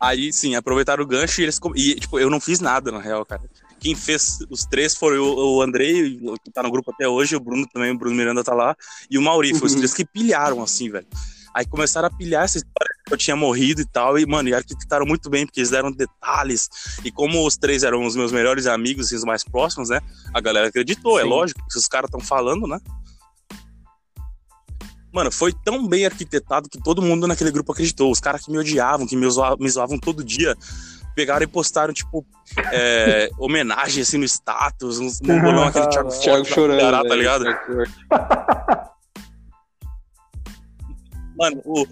Aí sim, aproveitaram o gancho e eles. E, tipo, eu não fiz nada, na real, cara. Quem fez os três foi o, o Andrei, que tá no grupo até hoje, o Bruno também, o Bruno Miranda tá lá, e o Mauri. Foi os (laughs) três que pilharam, assim, velho. Aí começaram a pilhar essa história que eu tinha morrido e tal, e, mano, e arquitetaram muito bem, porque eles deram detalhes. E como os três eram os meus melhores amigos, assim, os mais próximos, né? A galera acreditou, é Sim. lógico, se os caras estão falando, né? Mano, foi tão bem arquitetado que todo mundo naquele grupo acreditou. Os caras que me odiavam, que me zoavam, me zoavam todo dia, pegaram e postaram, tipo, é, (laughs) homenagem, assim, no status, uns (laughs) mongolão, aquele Thiago Thiago chorando. Tá velho. ligado? (laughs) Mano, o-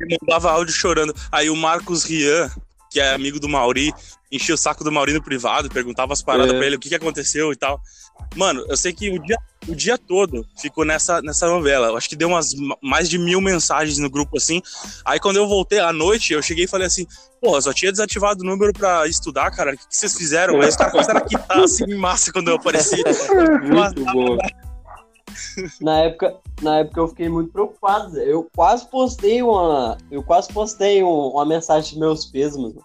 ele mandava áudio chorando. Aí o Marcos Rian, que é amigo do Mauri, enchia o saco do Mauri no privado, perguntava as paradas É. pra ele, o que, que aconteceu e tal. Mano, eu sei que o dia, o dia todo ficou nessa, nessa novela. Eu acho que deu umas ma- mais de mil mensagens no grupo, assim. Aí quando eu voltei à noite, eu cheguei e falei assim, porra, só tinha desativado o número pra estudar, cara. O que, que vocês fizeram? Aí os caras começaram a quitar, assim, em massa quando eu apareci. (laughs) Muito bom. Na época, na época eu fiquei muito preocupado. Zé. Eu quase postei uma. Eu quase postei um- uma mensagem de meus pesos, mano.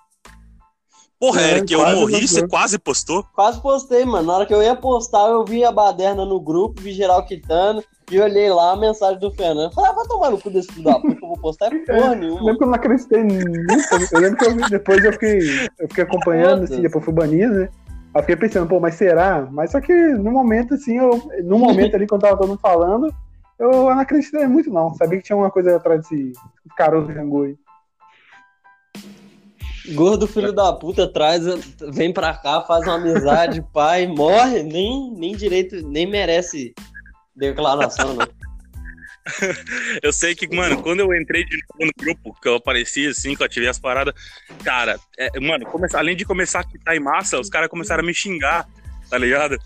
Porra, É, Eric, eu quase morri, você quase postou? Quase postei, mano. Na hora que eu ia postar, eu vi a baderna no grupo, vi geral quitando, e olhei lá a mensagem do Fernando. Falei, ah, vai tomar no cu desse filho da puta que eu vou postar é (laughs) porra Eu nenhuma. lembro que eu não acreditei nisso. Eu lembro que eu vi- depois eu fiquei, eu fiquei acompanhando, assim, depois fui banido, né? Eu fiquei pensando, pô, mas será? Mas só que no momento, assim, eu, no momento ali, quando tava todo mundo falando, eu não acreditei muito, não. Sabia que tinha uma coisa atrás desse caroço de rangu aí. Gordo filho da puta traz, vem pra cá, faz uma amizade, (laughs) pai, morre, nem, nem direito, nem merece declaração, né? (laughs) Eu sei que, mano, quando eu entrei de novo no grupo, que eu apareci assim, que eu ativei as paradas, cara, é, mano, além de começar a quitar em massa, os caras começaram a me xingar, tá ligado?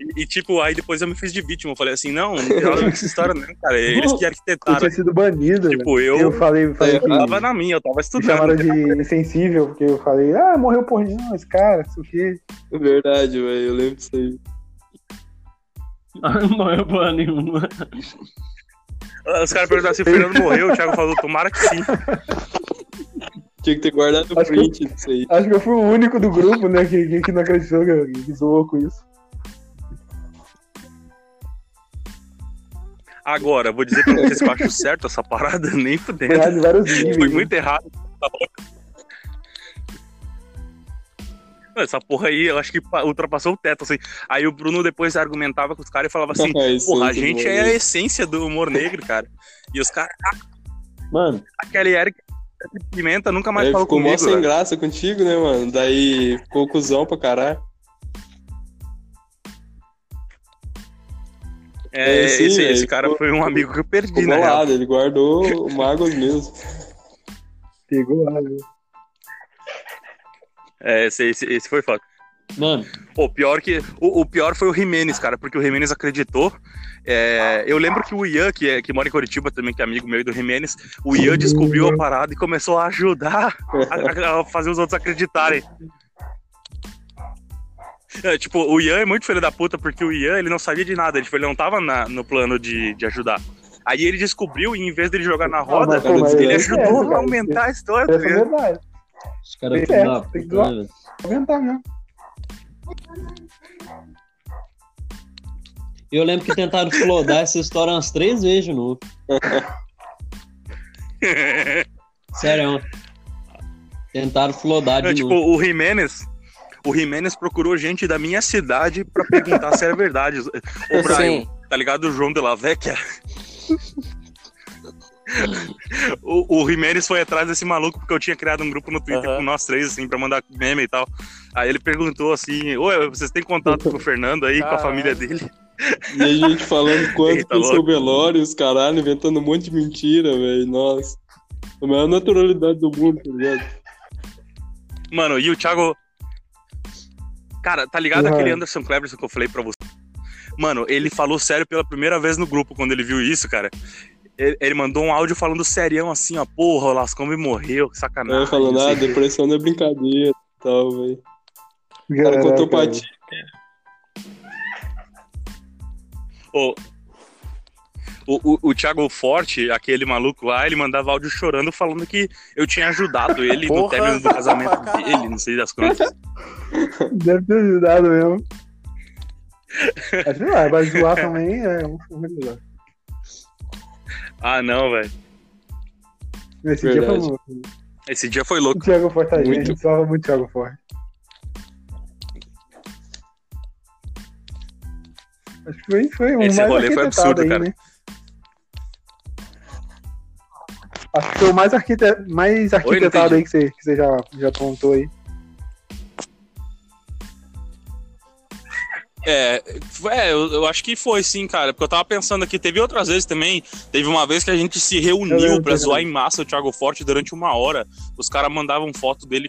E, e, tipo, aí depois eu me fiz de vítima. Eu falei assim, não, não tem nada essa história, não, cara. Eles que Eu arquitetaram. (laughs) tinha sido banido. Tipo, velho. eu, eu falei, falei É, que eu tava na minha, eu tava me estudando. chamaram de insensível, porque eu falei, ah, morreu por não, esse cara, isso aqui. É verdade, velho. Eu lembro disso aí. (laughs) Não morreu porra nenhuma. Os caras perguntaram se o Fernando morreu, o Thiago falou, tomara que sim. Tinha que ter guardado o print disso aí. Acho que eu fui o único do grupo, né, que, que não acreditou, que, que zoou com isso. Agora, vou dizer pra vocês que eu acho certo essa parada, (laughs) nem fudendo. Foi né? muito errado. Essa porra aí, eu acho que pa- ultrapassou o teto, assim. Aí o Bruno depois argumentava com os caras e falava assim, (laughs) É, porra, a aí, gente é a essência do humor negro, cara. E os caras, Mano, aquele Eric Pimenta nunca mais Aí falou ficou mó comigo, sem velho. graça contigo, né, mano? Daí ficou cuzão pra caralho. É, É, esse, velho, esse cara ficou- foi um amigo que eu perdi, real. bolado, ele guardou mágoas mesmo. Pegou lá, viu? É, esse, esse, esse foi foda. mano, Pô, pior que. O, o pior foi o Jimenez, cara, porque o Jimenez acreditou. É, eu lembro que o Ian, que, é, que mora em Curitiba também, que é amigo meu do Jimenez, o Ian descobriu a parada e começou a ajudar a, a fazer os outros acreditarem. É, tipo, o Ian é muito filho da puta, porque o Ian ele não sabia de nada, ele, tipo, ele não tava na- no plano de, de ajudar. Aí ele descobriu e em vez dele jogar na roda, mas, mas ele é ajudou sério, a aumentar a história. tá é verdade. Os caras tem que zoar. né, velho? Aumentar mesmo. Eu lembro que tentaram flodar essa história umas três vezes de novo. (laughs) Sério. Tentaram flodar de É, tipo, novo. o Jimenez. O Jimenez procurou gente da minha cidade pra perguntar se era verdade. O (laughs) Brian, Sim. tá ligado? O João de la Vecchia. O, o Jimenez foi atrás desse maluco porque eu tinha criado um grupo no Twitter Aham. com nós três, assim, pra mandar meme e tal. Aí ele perguntou assim: Oi, vocês têm contato com o Fernando aí, com a família dele? E a gente falando (laughs) quanto Eita, foi seu velório, os caralho, inventando um monte de mentira, velho. Nossa. A maior naturalidade do mundo, tá ligado? Mano, e o Thiago. Cara, tá ligado Uhum. aquele Anderson Cleverson que eu falei pra você? Mano, ele falou sério pela primeira vez no grupo quando ele viu isso, cara. Ele, ele mandou um áudio falando serião assim, ó. Porra, o Lascombe morreu, que sacanagem. Aí falando, não ah, depressão não é brincadeira e tal, velho. O cara contou pra ti. O, o, o, o Thiago Forte, aquele maluco lá, ele mandava áudio chorando falando que eu tinha ajudado ele no término do casamento dele, não sei das contas. (laughs) Deve ter ajudado mesmo. Mas sei lá, vai zoar também é um um melhor. Ah, não, velho. Esse dia foi Verdade. louco. Esse dia foi O louco. Thiago Forte aí, a Muito. gente zoava muito o Thiago Forte. Acho que foi, foi um Esse mais rolê foi arquitetado absurdo, aí, cara. né? Acho que foi o mais, arquite... mais arquitetado entendi. aí que você, que você já, já apontou aí. É, é eu, eu acho que foi sim, cara. Porque eu tava pensando aqui, teve outras vezes também. Teve uma vez que a gente se Eu reuniu pra zoar em massa o Thiago Forte durante uma hora. Os caras mandavam foto dele.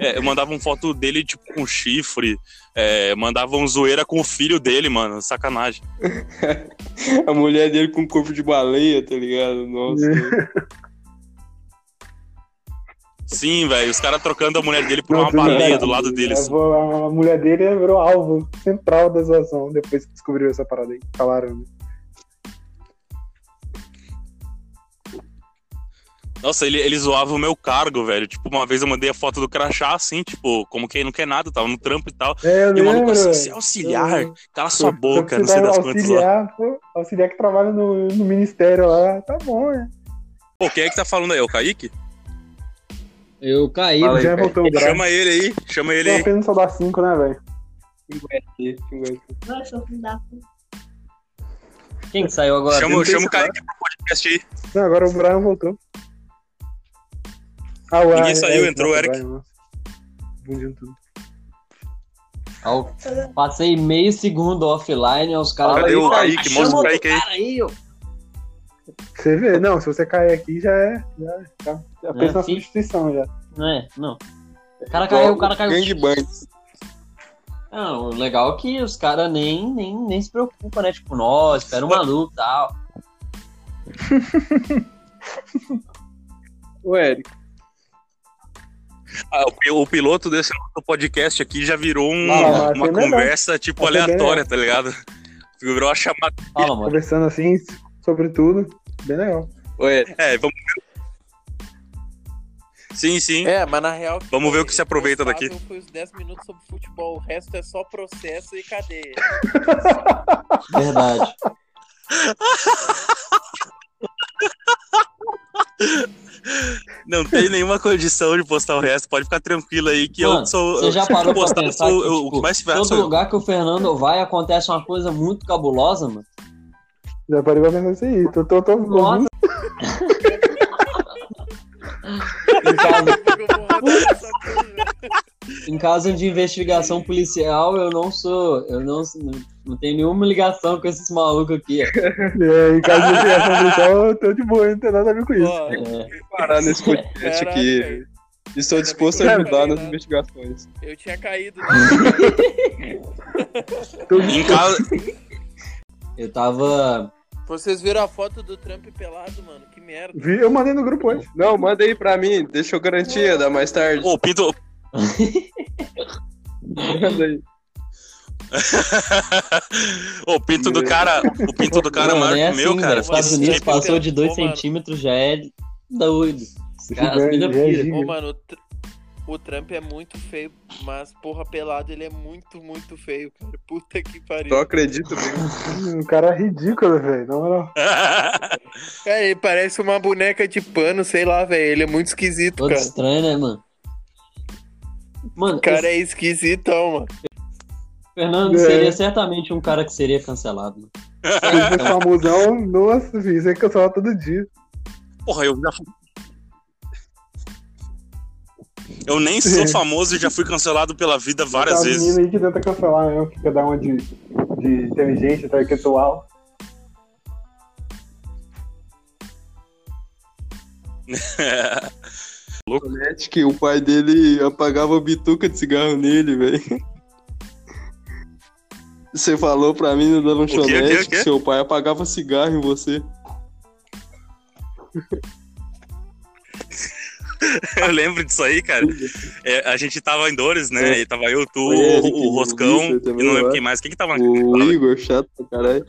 É, mandavam foto dele, tipo, com chifre. É, mandavam zoeira com o filho dele, mano. Sacanagem. (laughs) A mulher dele com corpo de baleia, tá ligado? Nossa. (laughs) Sim, velho. Os caras trocando a mulher dele por uma baleia bem. do lado dele. A, assim. mulher dele virou alvo central da zoação depois que descobriu essa parada aí. Falaram. né? Nossa, ele, ele zoava o meu cargo, velho. Tipo, uma vez eu mandei a foto do crachá, assim, tipo, como quem não quer nada, tava no trampo e tal. É, eu E o maluco assim, você é auxiliar, Eu- cala sua boca, não sei das quantas lá. pô, auxiliar que trabalha no, no ministério lá, tá bom, né? Pô, quem é que tá falando aí? É o Kaique? Eu caí, Fala velho. aí, Já voltou o. Chama ele aí, chama ele aí. apenas só dar 5, né, velho? Vai, seu filho da puta. Quem que saiu agora? Chama, chama o Kaique pro podcast aí. Não, agora o Brian voltou. Ah, o Ninguém saiu, é, entrou o Eric. Nossa. Fundiu tudo. Passei meio segundo offline, os caras. Cadê o Kaique? Mostra o Kaique aí. Você vê, não, se você cair aqui já é. Já, já, já pensa na sim. substituição já. Não é, não. O cara caiu, o cara caiu. Gangbang. Não, o legal é que os caras nem, nem, nem se preocupam, né? Tipo, nós, espera um maluco e tal. (laughs) Ô, Eric, Ah, o pi- o piloto desse podcast aqui já virou um- Ah, uma é melhor. conversa, tipo, Mas é bem aleatória, tá ligado? Virou a chamada. Fala, mano. Conversando assim sobre tudo. Bem legal. É, vamos. Sim, sim. É, mas na real. Vamos ver o que se aproveita daqui. Foi os 10 minutos sobre futebol. O resto é só processo e cadeia. Verdade. (laughs) Não tem nenhuma condição de postar o resto. Pode ficar tranquilo aí que eu Mano, sou. Você já eu- parou pra postar, eu pensar sou- que, eu- tipo, o que mais se vê todo sou eu. lugar que o Fernando vai acontece uma coisa muito cabulosa, mano. Já parei pra pensar isso aí. Tô, tô, tô Nossa. (laughs) Em caso, coisa. em caso de investigação policial, eu não sou. Eu não, não tenho nenhuma ligação com esses malucos aqui. É, em caso de investigação policial, eu tô de boa, não tem nada a ver com isso. Ó, É, parar nesse podcast aqui. velho. Estou disposto a ajudar nas investigações. Eu tinha caído. né? Em casa, eu tava. Vocês viram a foto do Trump pelado, mano? Que merda. Vi, eu mandei no grupo hoje. Não, manda aí pra mim, deixa eu garantir, dá mais tarde. Ô, Pinto. Manda aí. (laughs) Ô, o pinto do cara. O pinto do cara é maior é que o meu, assim, cara. velho. Estados Esse Unidos tipo- passou de 2 Ô, mano. centímetros, já é doido. Os caras, já é pira. giga. Ô, mano, o, o Trump é muito feio, mas porra, pelado ele é muito, muito feio, cara. Puta que pariu. Só acredito mesmo. Um (laughs) cara ridículo, velho. Na moral. Cara, (laughs) ele parece uma boneca de pano, sei lá, velho. Ele é muito esquisito, Todo cara. estranho, né, mano? Mano, O cara esse é esquisitão, mano. Fernando É. seria certamente um cara que seria cancelado. Mano. Se fosse famosão, nossa, filho, isso aí cancelar todo dia. Porra, eu já fui. Eu nem sou (laughs) famoso e já fui cancelado pela vida várias Tá vezes. menino aí que tenta cancelar mesmo, que quer dar uma de, de inteligente, intelectual. (laughs) Lanchonete que o pai dele apagava bituca de cigarro nele, velho. Você falou pra mim da quê, o lanchonete quê? que seu pai apagava cigarro em você. (laughs) (laughs) Eu lembro disso aí, cara. É, a gente tava em Dores, né? É. E tava eu, tu, O Eric, o, o Roscão, e não lembro quem mais. Quem que tava O Igor, chato pra caralho.